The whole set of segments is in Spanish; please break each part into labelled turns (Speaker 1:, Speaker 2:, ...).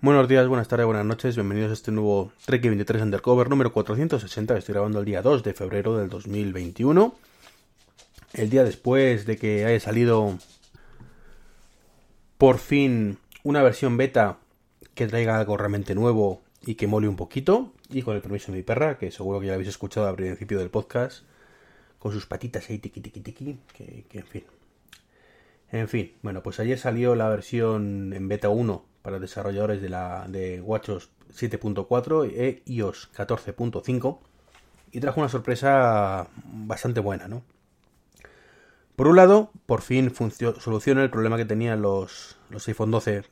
Speaker 1: Buenos días, buenas tardes, buenas noches, bienvenidos a este nuevo Trek 23 Undercover número 460 estoy grabando el día 2 de febrero del 2021. El día después de que haya salido por fin una versión beta que traiga algo realmente nuevo y que mole un poquito. Y con el permiso de mi perra, que seguro que ya habéis escuchado al principio del podcast, con sus patitas ahí tiqui tiqui tiqui, que, que en fin. En fin, bueno, pues ayer salió la versión en beta 1 para desarrolladores de, la, de WatchOS 7.4 e iOS 14.5 y trajo una sorpresa bastante buena, ¿no? Por un lado, por fin soluciona el problema que tenían los, los iPhone 12,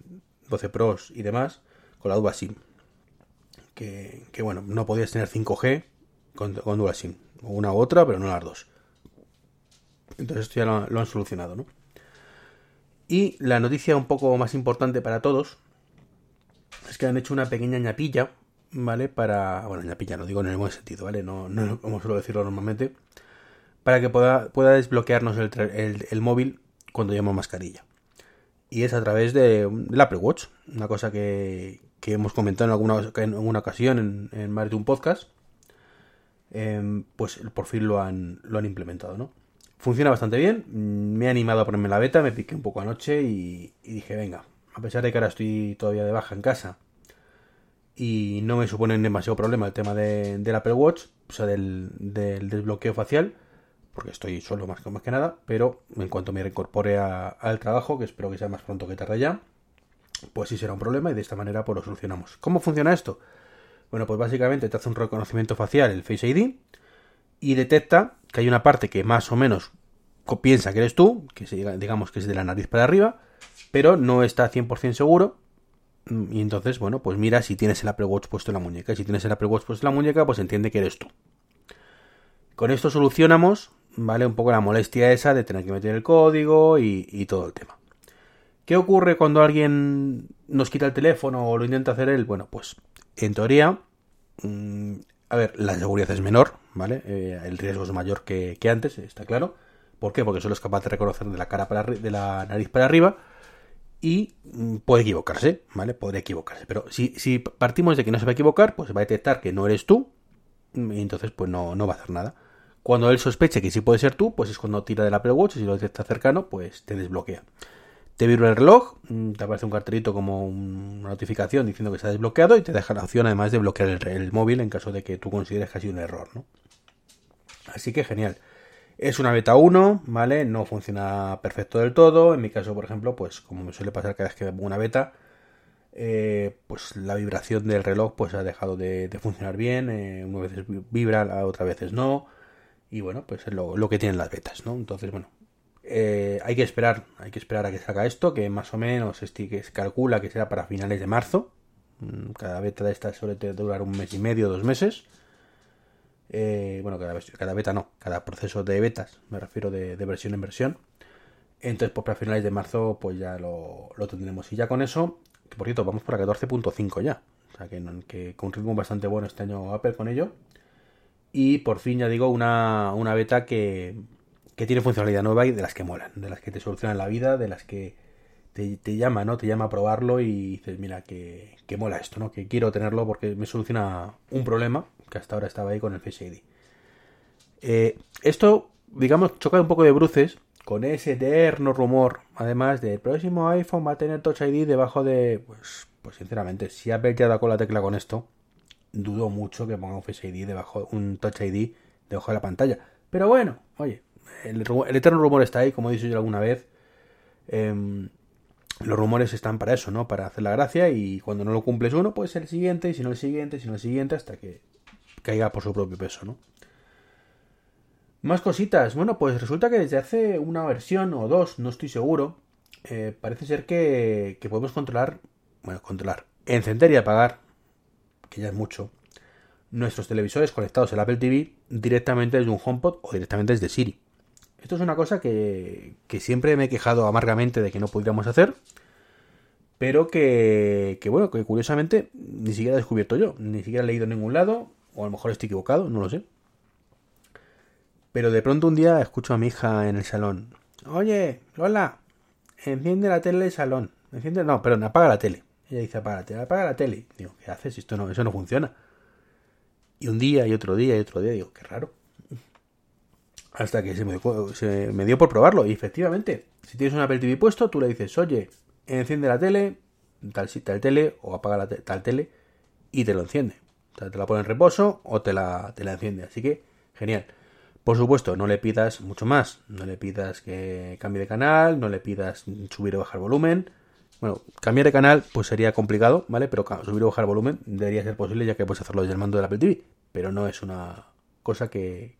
Speaker 1: 12 Pros y demás con la Dual SIM. Que, que bueno, no podías tener 5G con, con Dual SIM. Una u otra, pero no las dos. Entonces esto ya lo han solucionado, ¿no? Y la noticia un poco más importante para todos es que han hecho una pequeña ñapilla, ¿vale? Para. Bueno, ñapilla, no digo en el buen sentido, ¿vale? No, no como suelo decirlo normalmente. Para que pueda, pueda desbloquearnos el, móvil cuando llevamos mascarilla. Y es a través de, del Apple Watch, una cosa que, que hemos comentado en alguna, en alguna ocasión en, en, más de un podcast. Eh, pues por fin lo han, lo han implementado, ¿no? Funciona bastante bien, me he animado a ponerme la beta, me piqué un poco anoche y, y dije, venga, a pesar de que ahora estoy todavía de baja en casa y no me supone demasiado problema el tema de, del Apple Watch, o sea, del, desbloqueo facial, porque estoy solo más que, más que nada, pero en cuanto me reincorpore al trabajo, que espero que sea más pronto que tarde ya, pues sí será un problema y de esta manera pues lo solucionamos. ¿Cómo funciona esto? Bueno, pues básicamente te hace un reconocimiento facial, el Face ID, y detecta que hay una parte que más o menos piensa que eres tú, que digamos que es de la nariz para arriba, pero no está 100% seguro. Mm, y entonces, bueno, pues mira si tienes el Apple Watch puesto en la muñeca. Y si tienes el Apple Watch puesto en la muñeca, pues entiende que eres tú. Con esto solucionamos, ¿vale? Un poco la molestia esa de tener que meter el código y, todo el tema. ¿Qué ocurre cuando alguien nos quita el teléfono o lo intenta hacer él? Bueno, pues en teoría, mmm, a ver, la seguridad es menor, ¿vale? Eh, el riesgo es mayor que, antes, está claro. ¿Por qué? Porque solo es capaz de reconocer de la cara para de la nariz para arriba y mm, puede equivocarse, ¿vale? Podría equivocarse. Pero si, partimos de que no se va a equivocar, pues va a detectar que no eres tú mm, y entonces pues no, no va a hacer nada. Cuando él sospeche que sí puede ser tú, pues es cuando tira del Apple Watch y si lo detecta cercano, pues te desbloquea. Te vibra el reloj, mm, te aparece un cartelito como una notificación diciendo que está desbloqueado y te deja la opción además de bloquear el, el móvil en caso de que tú consideres que ha sido un error, ¿no? Así que genial. Es una beta 1, ¿vale? No funciona perfecto del todo. En mi caso, por ejemplo, pues como me suele pasar cada vez que pongo una beta, eh, pues la vibración del reloj pues ha dejado de, funcionar bien. Eh, una veces vibra, otras veces no. Y bueno, pues es lo, que tienen las betas, ¿no? Entonces, bueno, eh, hay que esperar, hay que esperar a que salga esto, que más o menos que se calcula que será para finales de marzo. Mm, cada beta de esta suele durar un mes y medio, dos meses. Eh, bueno, cada, cada, beta no, cada proceso de betas, me refiero de, versión en versión. Entonces, pues para finales de marzo, pues ya lo, lo, tendremos. Y ya con eso, que por cierto, vamos por la 14.5 ya. O sea, que, que, con un ritmo bastante bueno este año Apple con ello. Y por fin, ya digo, una, una beta que, que tiene funcionalidad nueva y de las que molan, de las que te solucionan la vida, de las que te, llama, ¿no? Te llama a probarlo y dices, mira, que, que mola esto, ¿no? Que quiero tenerlo porque me soluciona un problema que hasta ahora estaba ahí con el Face ID. Eh, esto, digamos, choca un poco de bruces con ese eterno rumor, además del próximo iPhone va a tener Touch ID debajo de... Pues, pues sinceramente, si Apple ya da con la tecla con esto, dudo mucho que ponga un Face ID debajo, un Touch ID debajo de la pantalla. Pero bueno, oye, el, eterno rumor está ahí, como he dicho yo alguna vez. Eh, los rumores están para eso, ¿no? Para hacer la gracia y cuando no lo cumples uno, pues el siguiente, y si no el siguiente, y si no el siguiente, hasta que caiga por su propio peso, ¿no? Más cositas. Bueno, pues resulta que desde hace una versión o dos, no estoy seguro, eh, parece ser que, que, podemos controlar, bueno, controlar, encender y apagar, que ya es mucho, nuestros televisores conectados al Apple TV directamente desde un HomePod o directamente desde Siri. Esto es una cosa que, que siempre me he quejado amargamente de que no pudiéramos hacer, pero que, que, bueno, que curiosamente ni siquiera he descubierto yo, ni siquiera he leído en ningún lado, o a lo mejor estoy equivocado, no lo sé. Pero de pronto un día escucho a mi hija en el salón. Oye, Lola, enciende la tele del salón. Enciende, no, perdón, apaga la tele. ella dice, apágate, apaga la tele. Digo, ¿qué haces? Esto no, eso no funciona. Y un día, y otro día, y otro día, digo, qué raro. Hasta que se me, se me dio por probarlo. Y efectivamente, si tienes un Apple TV puesto, tú le dices, oye, enciende la tele, tal, tal tele, o apaga la tal tele, y te lo enciende. O sea, te la pone en reposo o te la, te la enciende. Así que, genial. Por supuesto, no le pidas mucho más. No le pidas que cambie de canal, no le pidas subir o bajar volumen. Bueno, cambiar de canal pues sería complicado, ¿vale? Pero subir o bajar volumen debería ser posible ya que puedes hacerlo desde el mando del Apple TV. Pero no es una cosa que,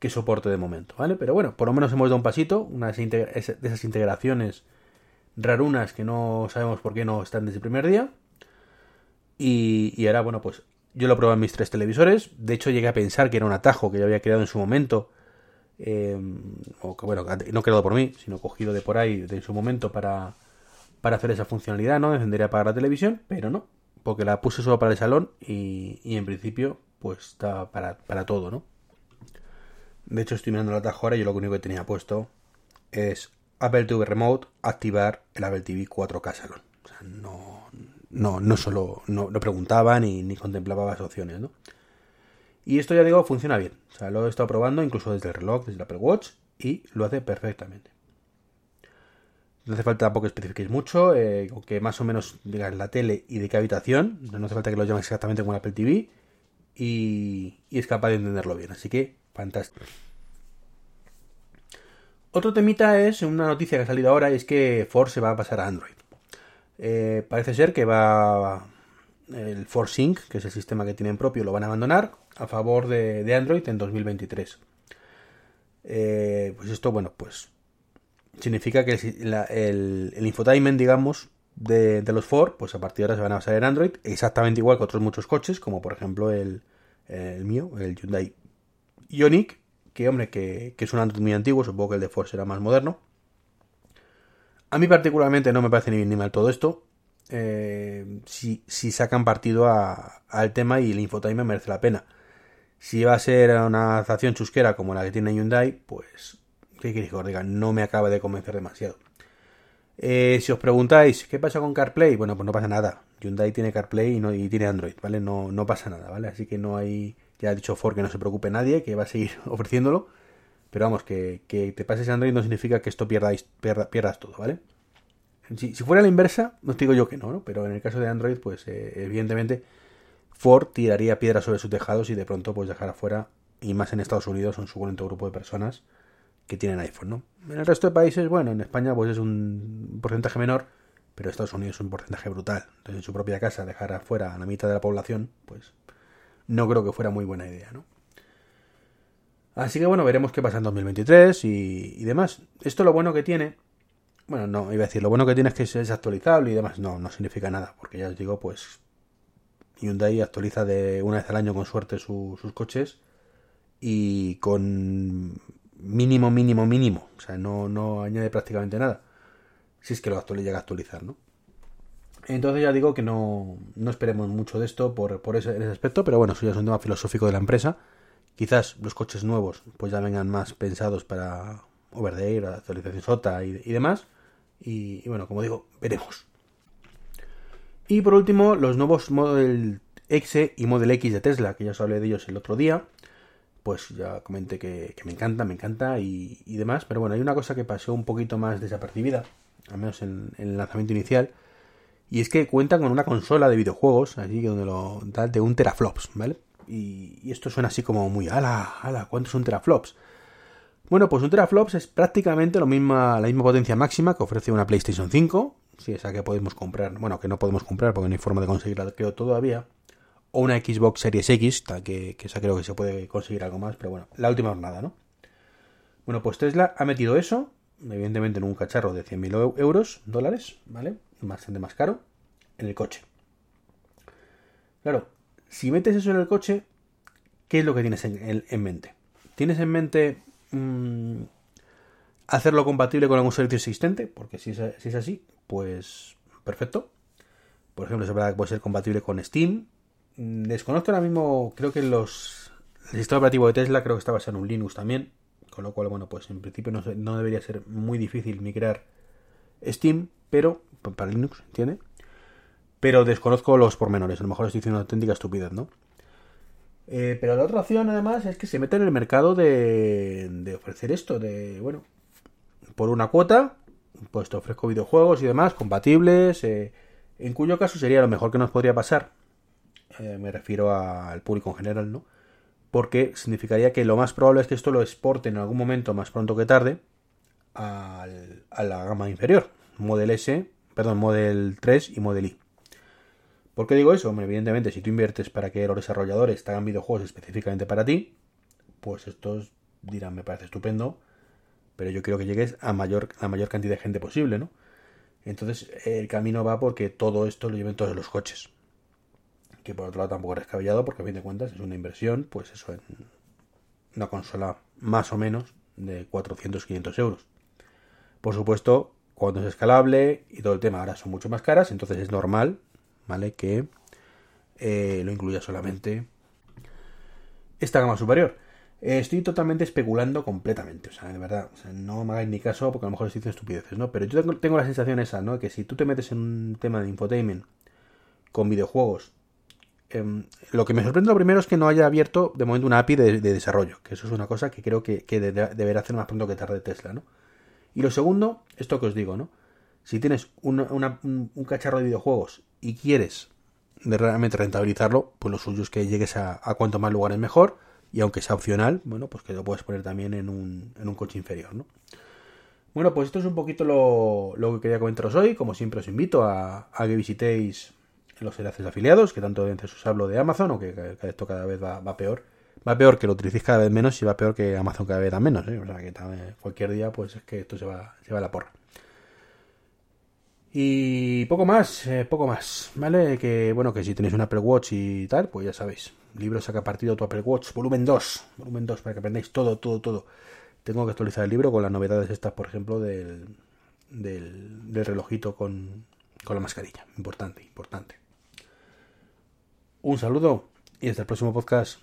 Speaker 1: que soporte de momento, ¿vale? Pero bueno, por lo menos hemos dado un pasito, una de esas integraciones rarunas que no sabemos por qué no están desde el primer día. Y, y ahora, bueno, pues yo lo probé en mis tres televisores. De hecho, llegué a pensar que era un atajo que yo había creado en su momento. Eh, o que, bueno, no creado por mí, sino cogido de por ahí de su momento para para hacer esa funcionalidad, ¿no? Encendería apagar la televisión, pero no, porque la puse solo para el salón y, y en principio pues está para, para, todo, ¿no? De hecho estoy mirando la atajo ahora y yo lo único que tenía puesto es Apple TV Remote activar el Apple TV 4K salón. O sea, no, no, no solo, no, no preguntaba ni, ni contemplaba las opciones, ¿no? Y esto ya digo, funciona bien. O sea, lo he estado probando incluso desde el reloj, desde el Apple Watch y lo hace perfectamente. No hace falta tampoco que especifiquéis mucho, eh, que más o menos digáis la tele y de qué habitación. No hace falta que lo llaméis exactamente como Apple TV. Y, es capaz de entenderlo bien. Así que, fantástico. Otro temita es una noticia que ha salido ahora, y es que Force se va a pasar a Android. Eh, parece ser que va el Force Sync, que es el sistema que tienen propio, lo van a abandonar a favor de, Android en 2023. Eh, pues esto, bueno, pues significa que el, infotainment, digamos, de, los Ford, pues a partir de ahora se van a basar en Android, exactamente igual que otros muchos coches, como por ejemplo el, mío, el Hyundai Ioniq, que hombre, que, es un Android muy antiguo, supongo que el de Ford será más moderno. A mí particularmente no me parece ni ni mal todo esto. Eh, si, si, sacan partido al tema y el infotainment merece la pena. Si va a ser una adaptación chusquera como la que tiene Hyundai, pues ¿Qué queréis que os diga? No me acaba de convencer demasiado. Eh, si os preguntáis, ¿qué pasa con CarPlay? Bueno, pues no pasa nada. Hyundai tiene CarPlay y, no, y tiene Android, ¿vale? No, no pasa nada, ¿vale? Así que no hay, ya ha dicho Ford que no se preocupe nadie, que va a seguir ofreciéndolo. Pero vamos, que, te pases Android no significa que esto pierdas, pierdas todo, ¿vale? Si, fuera la inversa, no te digo yo que no, ¿no? Pero en el caso de Android, pues eh, evidentemente Ford tiraría piedras sobre sus tejados y de pronto pues dejar afuera, y más en Estados Unidos, un suculento grupo de personas que tienen iPhone, ¿no? En el resto de países, bueno, en España pues es un porcentaje menor, pero Estados Unidos es un porcentaje brutal. Entonces en su propia casa dejar afuera a la mitad de la población, pues no creo que fuera muy buena idea, ¿no? Así que bueno, veremos qué pasa en 2023 y, y demás. Esto lo bueno que tiene, bueno, no, iba a decir, lo bueno que tiene es que es actualizable y demás, no, no significa nada, porque ya os digo, pues Hyundai actualiza de una vez al año con suerte sus coches y con mínimo, mínimo, mínimo. O sea, no, no añade prácticamente nada. Si es que lo llega a actualizar, ¿no? Entonces ya digo que no, no esperemos mucho de esto por, por ese, aspecto, pero bueno, eso ya es un tema filosófico de la empresa. Quizás los coches nuevos pues ya vengan más pensados para over actualización SOTA y, demás. Y, y, bueno, como digo, veremos. Y por último, los nuevos Model X y Model X de Tesla, que ya os hablé de ellos el otro día pues ya comenté que, me encanta, me encanta y, demás. Pero bueno, hay una cosa que pasó un poquito más desapercibida, al menos en, el lanzamiento inicial, y es que cuentan con una consola de videojuegos, allí donde lo da de un teraflops, ¿vale? Y, esto suena así como muy, ala, ala, ¿cuántos son teraflops? Bueno, pues un teraflops es prácticamente lo misma, la misma potencia máxima que ofrece una PlayStation 5, si esa que podemos comprar, bueno, que no podemos comprar porque no hay forma de conseguirla creo todavía, o una Xbox Series X, que, que esa creo que se puede conseguir algo más, pero bueno, la última jornada, ¿no? Bueno, pues Tesla ha metido eso, evidentemente en un cacharro de 100.000 euros, dólares, ¿vale? Bastante más caro, en el coche. Claro, si metes eso en el coche, ¿qué es lo que tienes en, mente? ¿Tienes en mente mm, hacerlo compatible con algún servicio existente? Porque si es, es así, pues perfecto. Por ejemplo, se puede ser compatible con Steam, desconozco ahora mismo, creo que los, el sistema operativo de Tesla creo que está basado en un Linux también, con lo cual, bueno, pues en principio no, no debería ser muy difícil migrar Steam, pero para Linux tiene. pero desconozco los pormenores. A lo mejor estoy diciendo una auténtica estupidez, ¿no? Eh, pero la otra opción, además, es que se mete en el mercado de, de ofrecer esto, de, bueno, por una cuota, pues te ofrezco videojuegos y demás compatibles, eh, en cuyo caso sería lo mejor que nos podría pasar. Eh, me refiero al público en general, ¿no? Porque significaría que lo más probable es que esto lo exporten en algún momento, más pronto que tarde, al, a la gama inferior, Model S, perdón, Model 3 y Model I. ¿Por qué digo eso? evidentemente, si tú inviertes para que los desarrolladores te hagan videojuegos específicamente para ti, pues estos dirán, me parece estupendo, pero yo quiero que llegues a mayor, a mayor cantidad de gente posible, ¿no? Entonces el camino va porque todo esto lo lleven todos los coches. Que por otro lado tampoco es descabellado porque a fin de cuentas es una inversión, pues eso, en una consola más o menos de 400-500 euros. Por supuesto, cuando es escalable y todo el tema ahora son mucho más caras, entonces es normal, ¿vale? Que eh, lo incluya solamente esta gama superior. Eh, estoy totalmente especulando completamente, o sea, de verdad, no me hagáis ni caso porque a lo mejor estoy diciendo estupideces, ¿no? Pero yo tengo, la sensación esa, ¿no? Que si tú te metes en un tema de infotainment con videojuegos, em, lo que me sorprende lo primero es que no haya abierto de momento una API de, desarrollo, que eso es una cosa que creo que, deberá hacer más pronto que tarde Tesla, ¿no? Y lo segundo, esto que os digo, ¿no? Si tienes un, cacharro de videojuegos y quieres realmente rentabilizarlo, pues lo suyo es que llegues a, cuanto más lugares mejor y aunque sea opcional, bueno, pues que lo puedes poner también en un, en un coche inferior, ¿no? Bueno, pues esto es un poquito lo, lo que quería comentaros hoy. Como siempre os invito a, que visitéis los enlaces afiliados, que tanto veces os hablo de Amazon, o que esto cada vez va, peor. Va peor que lo utilicéis cada vez menos y va peor que Amazon cada vez da menos. ¿eh? O sea que cualquier día pues es que esto se va, a la porra. Y poco más, eh, poco más, ¿vale? Que bueno, que si tenéis un Apple Watch y tal, pues ya sabéis. Libro saca partido tu Apple Watch, volumen 2, volumen 2, para que aprendáis todo, todo, todo. Tengo que actualizar el libro con las novedades estas, por ejemplo, del, del, del relojito con, con la mascarilla. Importante, importante. Un saludo y hasta el próximo podcast.